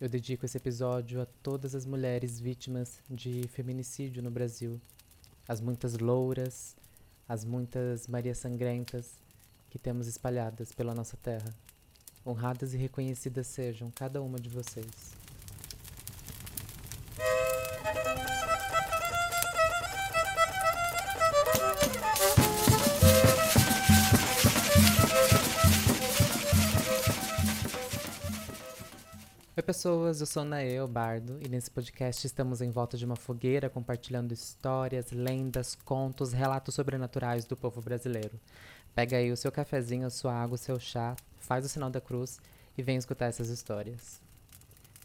Eu dedico esse episódio a todas as mulheres vítimas de feminicídio no Brasil. As muitas louras, as muitas Marias Sangrentas que temos espalhadas pela nossa terra. Honradas e reconhecidas sejam cada uma de vocês. Pessoas, eu sou Nael Bardo e nesse podcast estamos em volta de uma fogueira compartilhando histórias, lendas, contos, relatos sobrenaturais do povo brasileiro. Pega aí o seu cafezinho, a sua água, o seu chá, faz o sinal da cruz e vem escutar essas histórias.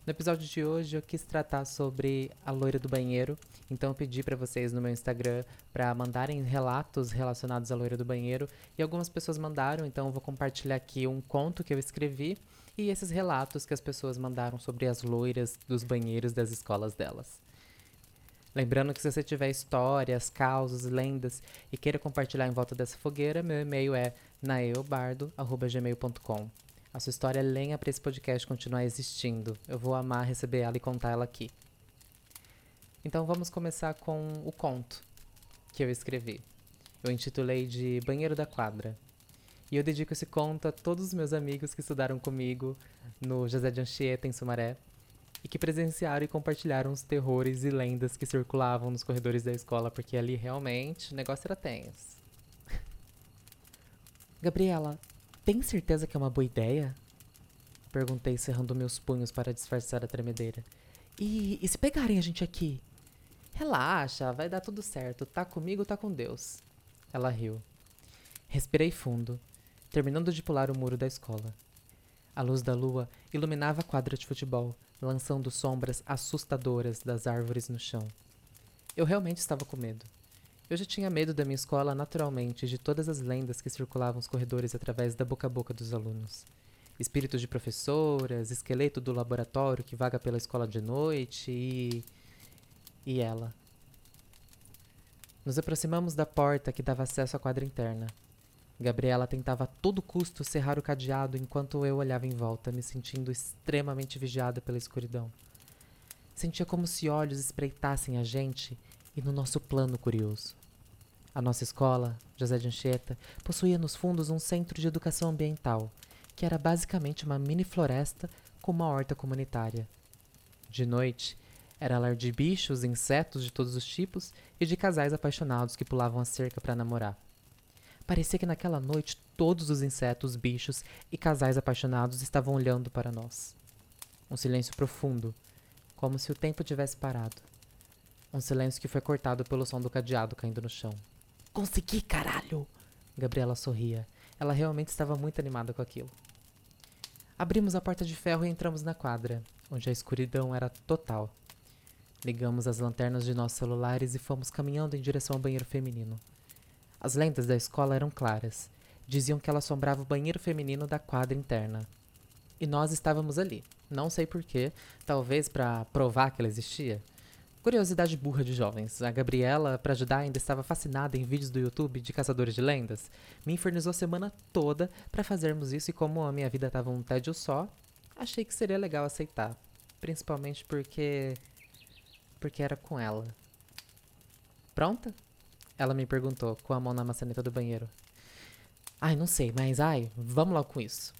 No episódio de hoje eu quis tratar sobre a loira do banheiro, então eu pedi para vocês no meu Instagram para mandarem relatos relacionados à loira do banheiro e algumas pessoas mandaram, então eu vou compartilhar aqui um conto que eu escrevi e esses relatos que as pessoas mandaram sobre as loiras dos banheiros das escolas delas. Lembrando que se você tiver histórias, causos, lendas e queira compartilhar em volta dessa fogueira, meu e-mail é naeobardo.gmail.com. A sua história é lenha para esse podcast continuar existindo. Eu vou amar receber ela e contar ela aqui. Então vamos começar com o conto que eu escrevi. Eu intitulei de Banheiro da Quadra. E eu dedico esse conto a todos os meus amigos que estudaram comigo no José de Anchieta, em Sumaré, e que presenciaram e compartilharam os terrores e lendas que circulavam nos corredores da escola, porque ali realmente o negócio era tenso. Gabriela, tem certeza que é uma boa ideia? Perguntei, cerrando meus punhos para disfarçar a tremedeira. E, e se pegarem a gente aqui? Relaxa, vai dar tudo certo. Tá comigo, tá com Deus. Ela riu. Respirei fundo terminando de pular o muro da escola. A luz da lua iluminava a quadra de futebol, lançando sombras assustadoras das árvores no chão. Eu realmente estava com medo. Eu já tinha medo da minha escola naturalmente de todas as lendas que circulavam os corredores através da boca a boca dos alunos. Espíritos de professoras, esqueleto do laboratório que vaga pela escola de noite e. e ela. Nos aproximamos da porta que dava acesso à quadra interna. Gabriela tentava a todo custo cerrar o cadeado enquanto eu olhava em volta, me sentindo extremamente vigiada pela escuridão. Sentia como se olhos espreitassem a gente e no nosso plano curioso. A nossa escola, José de Anchieta, possuía nos fundos um centro de educação ambiental, que era basicamente uma mini floresta com uma horta comunitária. De noite, era lar de bichos, insetos de todos os tipos e de casais apaixonados que pulavam a cerca para namorar. Parecia que naquela noite todos os insetos, bichos e casais apaixonados estavam olhando para nós. Um silêncio profundo, como se o tempo tivesse parado. Um silêncio que foi cortado pelo som do cadeado caindo no chão. Consegui, caralho! Gabriela sorria. Ela realmente estava muito animada com aquilo. Abrimos a porta de ferro e entramos na quadra, onde a escuridão era total. Ligamos as lanternas de nossos celulares e fomos caminhando em direção ao banheiro feminino. As lendas da escola eram claras. Diziam que ela assombrava o banheiro feminino da quadra interna. E nós estávamos ali. Não sei porquê, talvez para provar que ela existia. Curiosidade burra de jovens. A Gabriela, para ajudar, ainda estava fascinada em vídeos do YouTube de caçadores de lendas. Me infernizou a semana toda para fazermos isso e como a minha vida estava um tédio só, achei que seria legal aceitar. Principalmente porque. porque era com ela. Pronta? Ela me perguntou, com a mão na maçaneta do banheiro. Ai, não sei, mas ai, vamos lá com isso.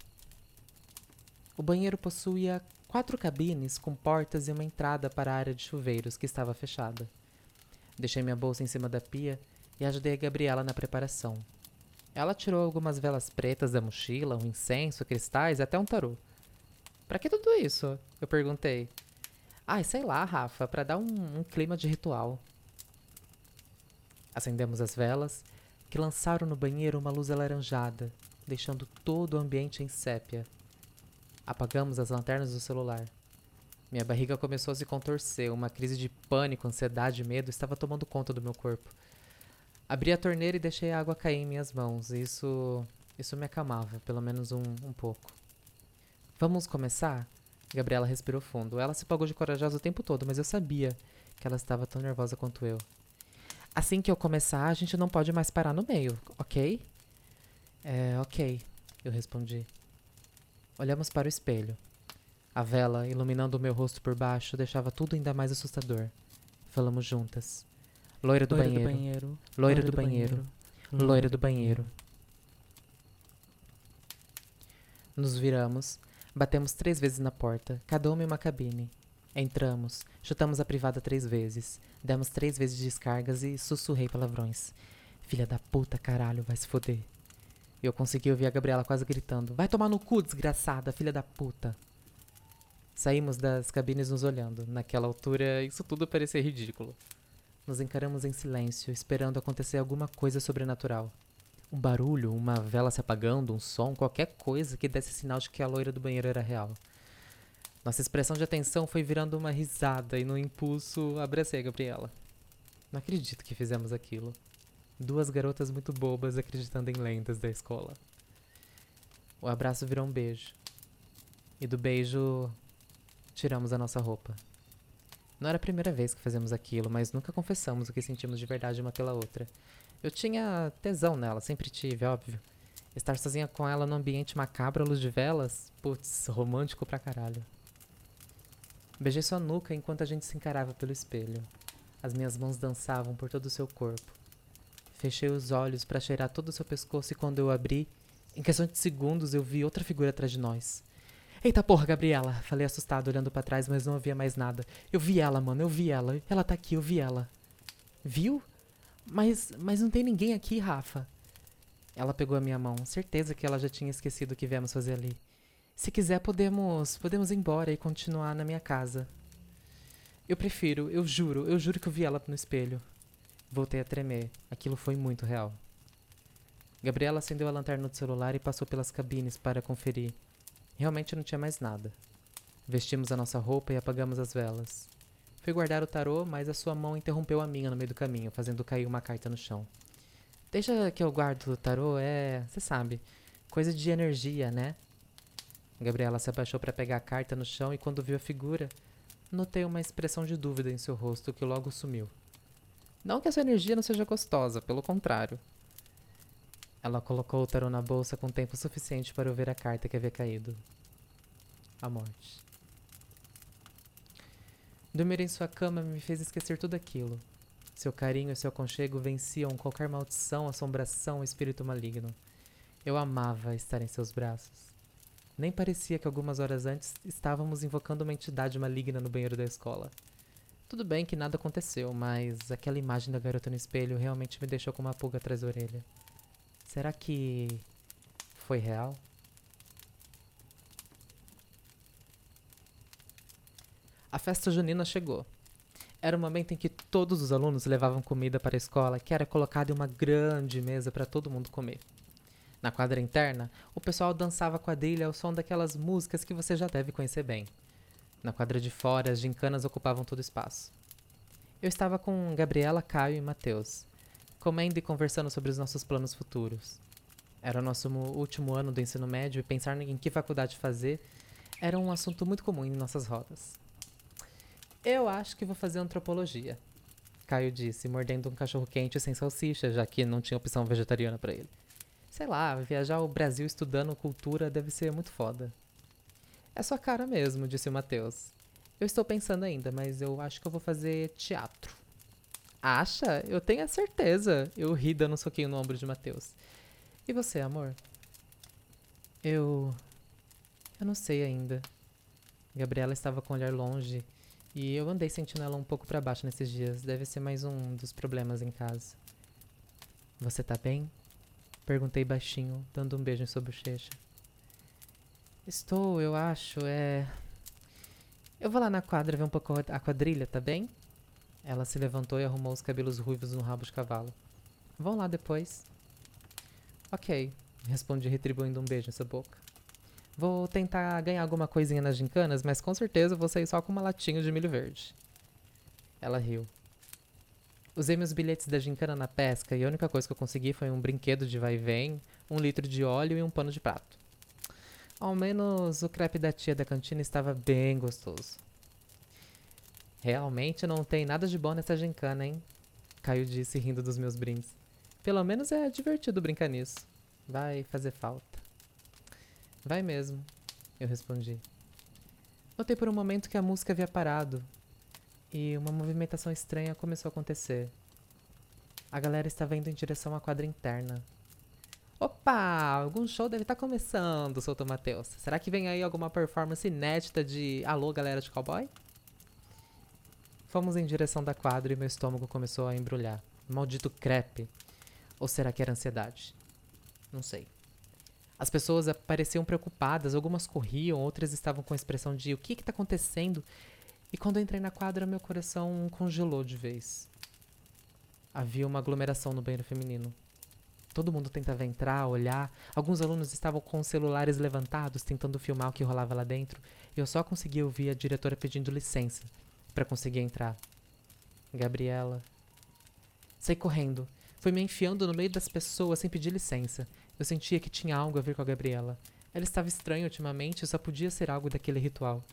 O banheiro possuía quatro cabines com portas e uma entrada para a área de chuveiros que estava fechada. Deixei minha bolsa em cima da pia e ajudei a Gabriela na preparação. Ela tirou algumas velas pretas da mochila, um incenso, cristais e até um tarô. Para que tudo isso? Eu perguntei. Ai, sei lá, Rafa, para dar um, um clima de ritual. Acendemos as velas, que lançaram no banheiro uma luz alaranjada, deixando todo o ambiente em sépia. Apagamos as lanternas do celular. Minha barriga começou a se contorcer, uma crise de pânico, ansiedade e medo estava tomando conta do meu corpo. Abri a torneira e deixei a água cair em minhas mãos. Isso, isso me acalmava, pelo menos um, um pouco. Vamos começar? Gabriela respirou fundo. Ela se pagou de corajosa o tempo todo, mas eu sabia que ela estava tão nervosa quanto eu. Assim que eu começar, a gente não pode mais parar no meio, ok? É, ok, eu respondi. Olhamos para o espelho. A vela, iluminando o meu rosto por baixo, deixava tudo ainda mais assustador. Falamos juntas. Loira do, Loira banheiro, do banheiro. loira do banheiro, loira do banheiro. Nos viramos, batemos três vezes na porta, cada uma em uma cabine. Entramos, chutamos a privada três vezes, demos três vezes descargas e sussurrei palavrões. Filha da puta, caralho, vai se foder. Eu consegui ouvir a Gabriela quase gritando: Vai tomar no cu, desgraçada, filha da puta. Saímos das cabines nos olhando. Naquela altura, isso tudo parecia ridículo. Nos encaramos em silêncio, esperando acontecer alguma coisa sobrenatural. Um barulho, uma vela se apagando, um som, qualquer coisa que desse sinal de que a loira do banheiro era real. Nossa expressão de atenção foi virando uma risada e, no impulso, abracei a Gabriela. Não acredito que fizemos aquilo. Duas garotas muito bobas acreditando em lendas da escola. O abraço virou um beijo. E do beijo, tiramos a nossa roupa. Não era a primeira vez que fazemos aquilo, mas nunca confessamos o que sentimos de verdade uma pela outra. Eu tinha tesão nela, sempre tive, óbvio. Estar sozinha com ela num ambiente macabro à luz de velas? Putz, romântico pra caralho. Beijei sua nuca enquanto a gente se encarava pelo espelho. As minhas mãos dançavam por todo o seu corpo. Fechei os olhos para cheirar todo o seu pescoço e quando eu abri, em questão de segundos eu vi outra figura atrás de nós. Eita porra, Gabriela! Falei assustado, olhando para trás, mas não havia mais nada. Eu vi ela, mano, eu vi ela. Ela tá aqui, eu vi ela. Viu? Mas, mas não tem ninguém aqui, Rafa. Ela pegou a minha mão. Certeza que ela já tinha esquecido o que viemos fazer ali. Se quiser, podemos, podemos ir embora e continuar na minha casa. Eu prefiro, eu juro, eu juro que eu vi ela no espelho. Voltei a tremer. Aquilo foi muito real. Gabriela acendeu a lanterna do celular e passou pelas cabines para conferir. Realmente não tinha mais nada. Vestimos a nossa roupa e apagamos as velas. Fui guardar o tarô, mas a sua mão interrompeu a minha no meio do caminho, fazendo cair uma carta no chão. Deixa que eu guardo o tarô, é. Você sabe. Coisa de energia, né? Gabriela se abaixou para pegar a carta no chão e, quando viu a figura, notei uma expressão de dúvida em seu rosto que logo sumiu. Não que essa energia não seja gostosa, pelo contrário. Ela colocou o tarô na bolsa com tempo suficiente para eu ver a carta que havia caído. A morte. Dormir em sua cama me fez esquecer tudo aquilo. Seu carinho e seu aconchego venciam qualquer maldição, assombração, espírito maligno. Eu amava estar em seus braços. Nem parecia que algumas horas antes estávamos invocando uma entidade maligna no banheiro da escola. Tudo bem que nada aconteceu, mas aquela imagem da garota no espelho realmente me deixou com uma pulga atrás da orelha. Será que foi real? A festa junina chegou. Era o momento em que todos os alunos levavam comida para a escola, que era colocada em uma grande mesa para todo mundo comer. Na quadra interna, o pessoal dançava quadrilha ao som daquelas músicas que você já deve conhecer bem. Na quadra de fora, as gincanas ocupavam todo o espaço. Eu estava com Gabriela, Caio e Matheus, comendo e conversando sobre os nossos planos futuros. Era o nosso último ano do ensino médio e pensar em que faculdade fazer era um assunto muito comum em nossas rodas. Eu acho que vou fazer antropologia, Caio disse, mordendo um cachorro quente sem salsicha, já que não tinha opção vegetariana para ele. Sei lá, viajar o Brasil estudando cultura deve ser muito foda. É sua cara mesmo, disse o Matheus. Eu estou pensando ainda, mas eu acho que eu vou fazer teatro. Acha? Eu tenho a certeza. Eu ri dando um soquinho no ombro de Matheus. E você, amor? Eu. Eu não sei ainda. Gabriela estava com o olhar longe e eu andei sentindo ela um pouco para baixo nesses dias. Deve ser mais um dos problemas em casa. Você tá bem? Perguntei baixinho, dando um beijo em sua bochecha. Estou, eu acho, é. Eu vou lá na quadra ver um pouco a quadrilha, tá bem? Ela se levantou e arrumou os cabelos ruivos no rabo de cavalo. Vão lá depois. Ok, respondi retribuindo um beijo em sua boca. Vou tentar ganhar alguma coisinha nas gincanas, mas com certeza vou sair só com uma latinha de milho verde. Ela riu. Usei meus bilhetes da gincana na pesca e a única coisa que eu consegui foi um brinquedo de vai e vem, um litro de óleo e um pano de prato. Ao menos o crepe da tia da cantina estava bem gostoso. Realmente não tem nada de bom nessa gincana, hein? Caio disse rindo dos meus brindes. Pelo menos é divertido brincar nisso. Vai fazer falta. Vai mesmo, eu respondi. Notei por um momento que a música havia parado e uma movimentação estranha começou a acontecer. A galera estava indo em direção à quadra interna. Opa! Algum show deve estar tá começando, soltou Matheus. Será que vem aí alguma performance inédita de Alô, galera de cowboy? Fomos em direção da quadra e meu estômago começou a embrulhar. Maldito crepe. Ou será que era ansiedade? Não sei. As pessoas pareciam preocupadas, algumas corriam, outras estavam com a expressão de o que está acontecendo? E quando entrei na quadra, meu coração congelou de vez. Havia uma aglomeração no banheiro feminino. Todo mundo tentava entrar, olhar. Alguns alunos estavam com celulares levantados, tentando filmar o que rolava lá dentro. E eu só conseguia ouvir a diretora pedindo licença para conseguir entrar. Gabriela. Saí correndo. Fui me enfiando no meio das pessoas sem pedir licença. Eu sentia que tinha algo a ver com a Gabriela. Ela estava estranha ultimamente e só podia ser algo daquele ritual.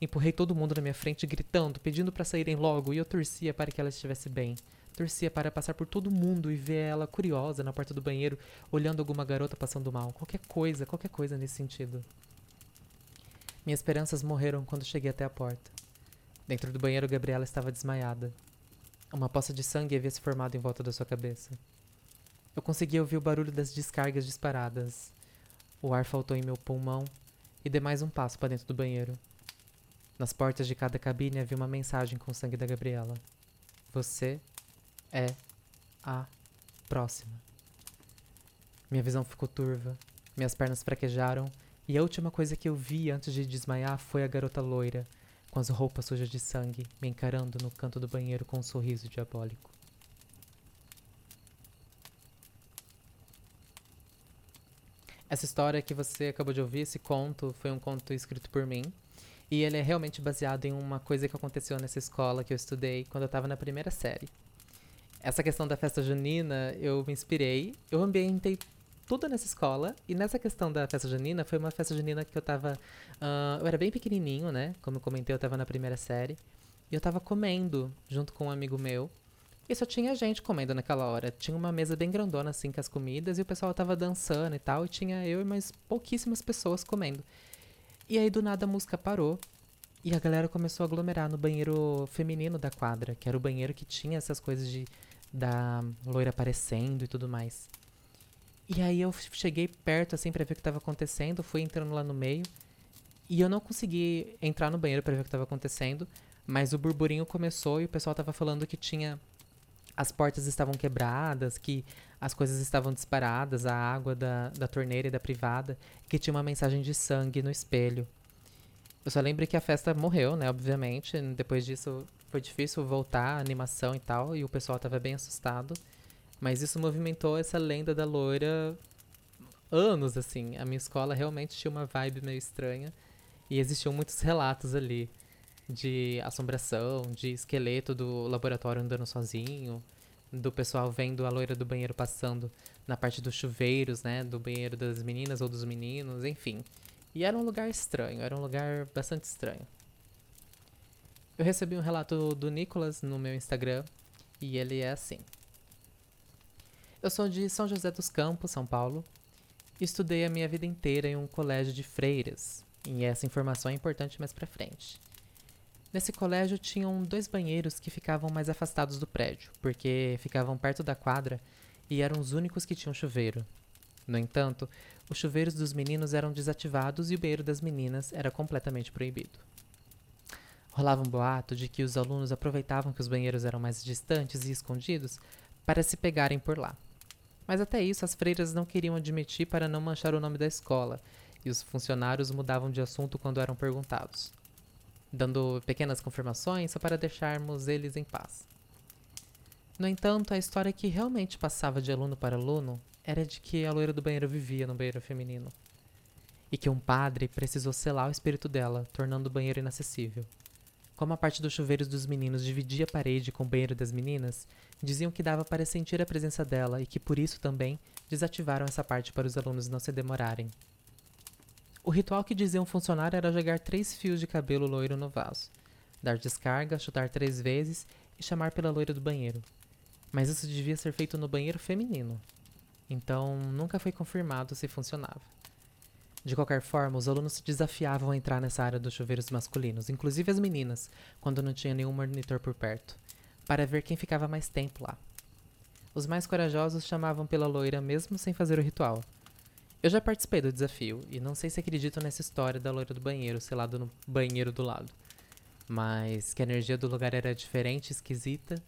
Empurrei todo mundo na minha frente, gritando, pedindo para saírem logo, e eu torcia para que ela estivesse bem. Torcia para passar por todo mundo e ver ela curiosa na porta do banheiro, olhando alguma garota passando mal. Qualquer coisa, qualquer coisa nesse sentido. Minhas esperanças morreram quando cheguei até a porta. Dentro do banheiro, Gabriela estava desmaiada. Uma poça de sangue havia se formado em volta da sua cabeça. Eu conseguia ouvir o barulho das descargas disparadas. O ar faltou em meu pulmão e dei mais um passo para dentro do banheiro. Nas portas de cada cabine havia uma mensagem com o sangue da Gabriela. Você é a próxima. Minha visão ficou turva, minhas pernas fraquejaram e a última coisa que eu vi antes de desmaiar foi a garota loira, com as roupas sujas de sangue, me encarando no canto do banheiro com um sorriso diabólico. Essa história que você acabou de ouvir, esse conto, foi um conto escrito por mim. E ele é realmente baseado em uma coisa que aconteceu nessa escola que eu estudei quando eu estava na primeira série. Essa questão da festa junina, eu me inspirei, eu ambientei tudo nessa escola. E nessa questão da festa junina, foi uma festa junina que eu tava. Uh, eu era bem pequenininho, né? Como eu comentei, eu tava na primeira série. E eu tava comendo junto com um amigo meu. E só tinha gente comendo naquela hora. Tinha uma mesa bem grandona, assim, com as comidas. E o pessoal tava dançando e tal. E tinha eu e mais pouquíssimas pessoas comendo. E aí, do nada, a música parou. E a galera começou a aglomerar no banheiro feminino da quadra. Que era o banheiro que tinha essas coisas de da loira aparecendo e tudo mais. E aí eu cheguei perto, assim, pra ver o que tava acontecendo, fui entrando lá no meio. E eu não consegui entrar no banheiro para ver o que tava acontecendo, mas o burburinho começou e o pessoal tava falando que tinha. As portas estavam quebradas, que as coisas estavam disparadas, a água da, da torneira e da privada, que tinha uma mensagem de sangue no espelho. Eu só lembro que a festa morreu, né? Obviamente. Depois disso foi difícil voltar a animação e tal, e o pessoal tava bem assustado. Mas isso movimentou essa lenda da loira anos, assim. A minha escola realmente tinha uma vibe meio estranha. E existiam muitos relatos ali de assombração, de esqueleto do laboratório andando sozinho, do pessoal vendo a loira do banheiro passando na parte dos chuveiros, né? Do banheiro das meninas ou dos meninos, enfim. E era um lugar estranho, era um lugar bastante estranho. Eu recebi um relato do Nicolas no meu Instagram e ele é assim. Eu sou de São José dos Campos, São Paulo, estudei a minha vida inteira em um colégio de freiras, e essa informação é importante mais pra frente. Nesse colégio tinham dois banheiros que ficavam mais afastados do prédio, porque ficavam perto da quadra e eram os únicos que tinham chuveiro. No entanto, os chuveiros dos meninos eram desativados e o banheiro das meninas era completamente proibido. Rolava um boato de que os alunos aproveitavam que os banheiros eram mais distantes e escondidos para se pegarem por lá. Mas até isso as freiras não queriam admitir para não manchar o nome da escola, e os funcionários mudavam de assunto quando eram perguntados, dando pequenas confirmações só para deixarmos eles em paz. No entanto, a história que realmente passava de aluno para aluno era de que a loira do banheiro vivia no banheiro feminino. E que um padre precisou selar o espírito dela, tornando o banheiro inacessível. Como a parte dos chuveiros dos meninos dividia a parede com o banheiro das meninas, diziam que dava para sentir a presença dela e que por isso também desativaram essa parte para os alunos não se demorarem. O ritual que diziam funcionar era jogar três fios de cabelo loiro no vaso, dar descarga, chutar três vezes e chamar pela loira do banheiro. Mas isso devia ser feito no banheiro feminino. Então nunca foi confirmado se funcionava. De qualquer forma, os alunos se desafiavam a entrar nessa área dos chuveiros masculinos, inclusive as meninas, quando não tinha nenhum monitor por perto, para ver quem ficava mais tempo lá. Os mais corajosos chamavam pela loira mesmo sem fazer o ritual. Eu já participei do desafio e não sei se acredito nessa história da loira do banheiro, selado no banheiro do lado. Mas que a energia do lugar era diferente, esquisita,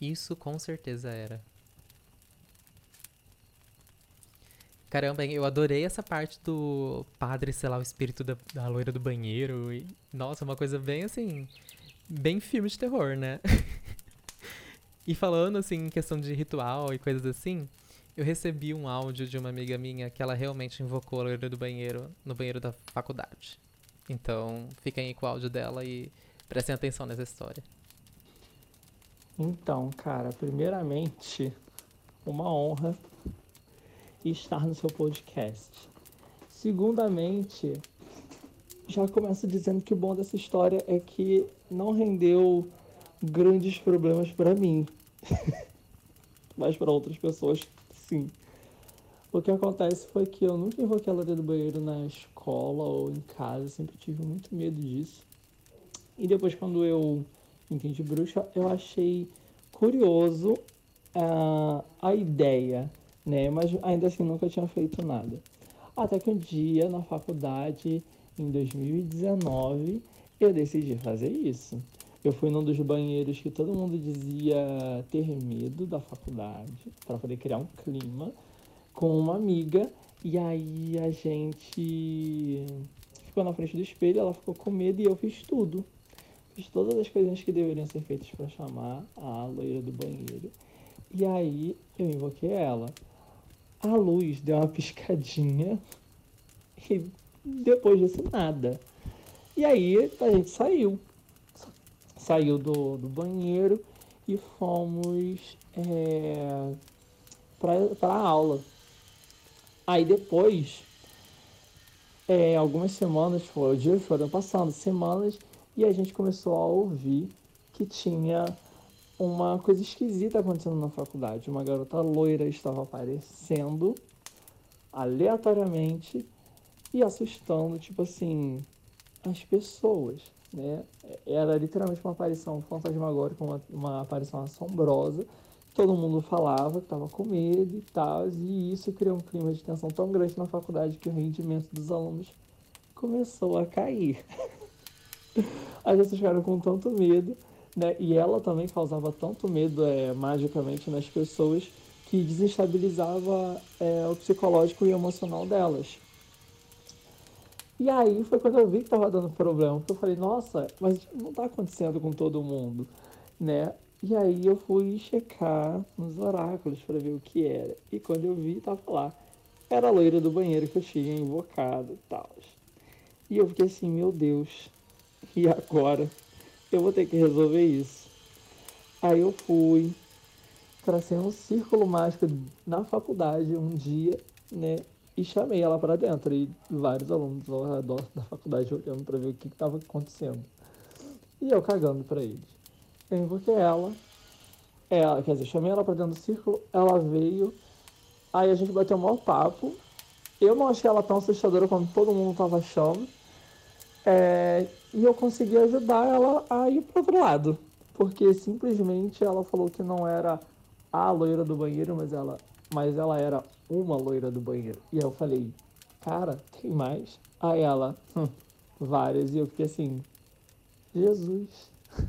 isso com certeza era. Caramba, eu adorei essa parte do padre, sei lá, o espírito da, da loira do banheiro. E, nossa, uma coisa bem assim. Bem filme de terror, né? e falando assim em questão de ritual e coisas assim, eu recebi um áudio de uma amiga minha que ela realmente invocou a loira do banheiro no banheiro da faculdade. Então, fiquem aí com o áudio dela e prestem atenção nessa história. Então, cara, primeiramente, uma honra estar no seu podcast. Segundamente, já começo dizendo que o bom dessa história é que não rendeu grandes problemas para mim, mas para outras pessoas, sim. O que acontece foi que eu nunca invoquei a loira do banheiro na escola ou em casa, sempre tive muito medo disso. E depois, quando eu entendi bruxa, eu achei curioso uh, a ideia né? Mas ainda assim nunca tinha feito nada. Até que um dia na faculdade, em 2019, eu decidi fazer isso. Eu fui num dos banheiros que todo mundo dizia ter medo da faculdade, para poder criar um clima, com uma amiga. E aí a gente ficou na frente do espelho, ela ficou com medo e eu fiz tudo. Fiz todas as coisinhas que deveriam ser feitas para chamar a loira do banheiro. E aí eu invoquei ela a luz deu uma piscadinha e depois disso nada. E aí a gente saiu. Saiu do, do banheiro e fomos é, para a aula. Aí depois, é, algumas semanas, foi, dias foram passando, semanas, e a gente começou a ouvir que tinha uma coisa esquisita acontecendo na faculdade. Uma garota loira estava aparecendo aleatoriamente e assustando, tipo assim, as pessoas, né? Era literalmente uma aparição fantasmagórica, uma, uma aparição assombrosa. Todo mundo falava que estava com medo e tal, e isso criou um clima de tensão tão grande na faculdade que o rendimento dos alunos começou a cair. As pessoas ficaram com tanto medo né? E ela também causava tanto medo é, magicamente nas pessoas que desestabilizava é, o psicológico e emocional delas. E aí foi quando eu vi que estava dando problema, porque eu falei, nossa, mas não está acontecendo com todo mundo, né? E aí eu fui checar nos oráculos para ver o que era. E quando eu vi, tava lá. Era a loira do banheiro que eu tinha invocado e tal. E eu fiquei assim, meu Deus, e agora? eu vou ter que resolver isso. Aí eu fui, tracei um círculo mágico na faculdade um dia, né? E chamei ela para dentro. E vários alunos ao redor da faculdade olhando para ver o que estava acontecendo. E eu cagando para eles. Eu invoquei ela. Ela, quer dizer, chamei ela para dentro do círculo. Ela veio. Aí a gente bateu um maior papo. Eu não achei ela tão assustadora quanto todo mundo estava achando. É, e eu consegui ajudar ela a ir para outro lado. Porque simplesmente ela falou que não era a loira do banheiro, mas ela, mas ela era uma loira do banheiro. E eu falei, cara, tem mais? Aí ela, hum, várias. E eu fiquei assim, Jesus.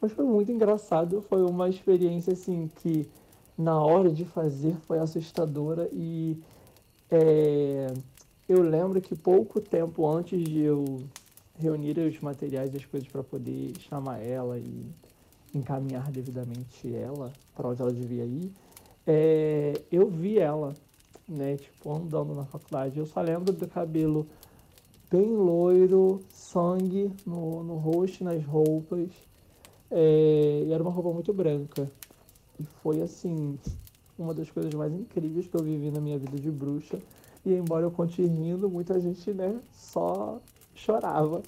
mas foi muito engraçado. Foi uma experiência assim que na hora de fazer foi assustadora e é, eu lembro que pouco tempo antes de eu reunir os materiais e as coisas para poder chamar ela e encaminhar devidamente ela para onde ela devia ir, é, eu vi ela, né, tipo, andando na faculdade. Eu só lembro do cabelo bem loiro, sangue no, no rosto, nas roupas. É, e era uma roupa muito branca. E foi, assim, uma das coisas mais incríveis que eu vivi na minha vida de bruxa. E embora eu continue rindo, muita gente, né, só chorava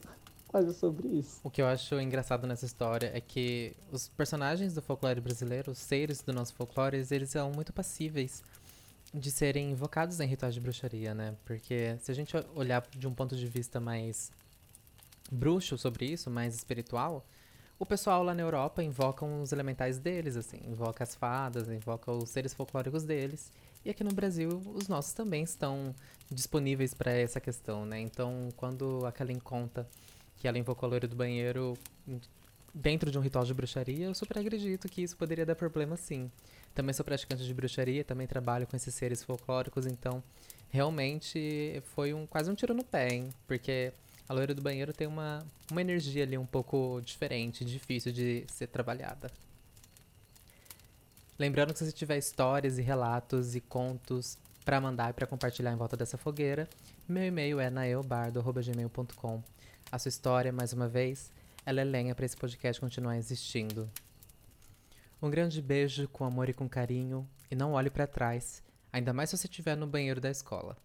quase sobre isso. O que eu acho engraçado nessa história é que os personagens do folclore brasileiro, os seres do nosso folclore, eles são muito passíveis. de serem invocados em rituais de bruxaria, né? Porque se a gente olhar de um ponto de vista mais bruxo sobre isso, mais espiritual, o pessoal lá na Europa invoca os elementais deles, assim, invoca as fadas, invoca os seres folclóricos deles. E aqui no Brasil, os nossos também estão disponíveis para essa questão, né? Então, quando a Kellen conta que ela invocou a loira do banheiro dentro de um ritual de bruxaria, eu super acredito que isso poderia dar problema sim. Também sou praticante de bruxaria, também trabalho com esses seres folclóricos, então realmente foi um, quase um tiro no pé, hein? Porque a loira do banheiro tem uma, uma energia ali um pouco diferente, difícil de ser trabalhada. Lembrando que se você tiver histórias e relatos e contos para mandar e para compartilhar em volta dessa fogueira, meu e-mail é naeobardo.gmail.com. A sua história, mais uma vez, ela é lenha para esse podcast continuar existindo. Um grande beijo com amor e com carinho, e não olhe para trás, ainda mais se você estiver no banheiro da escola.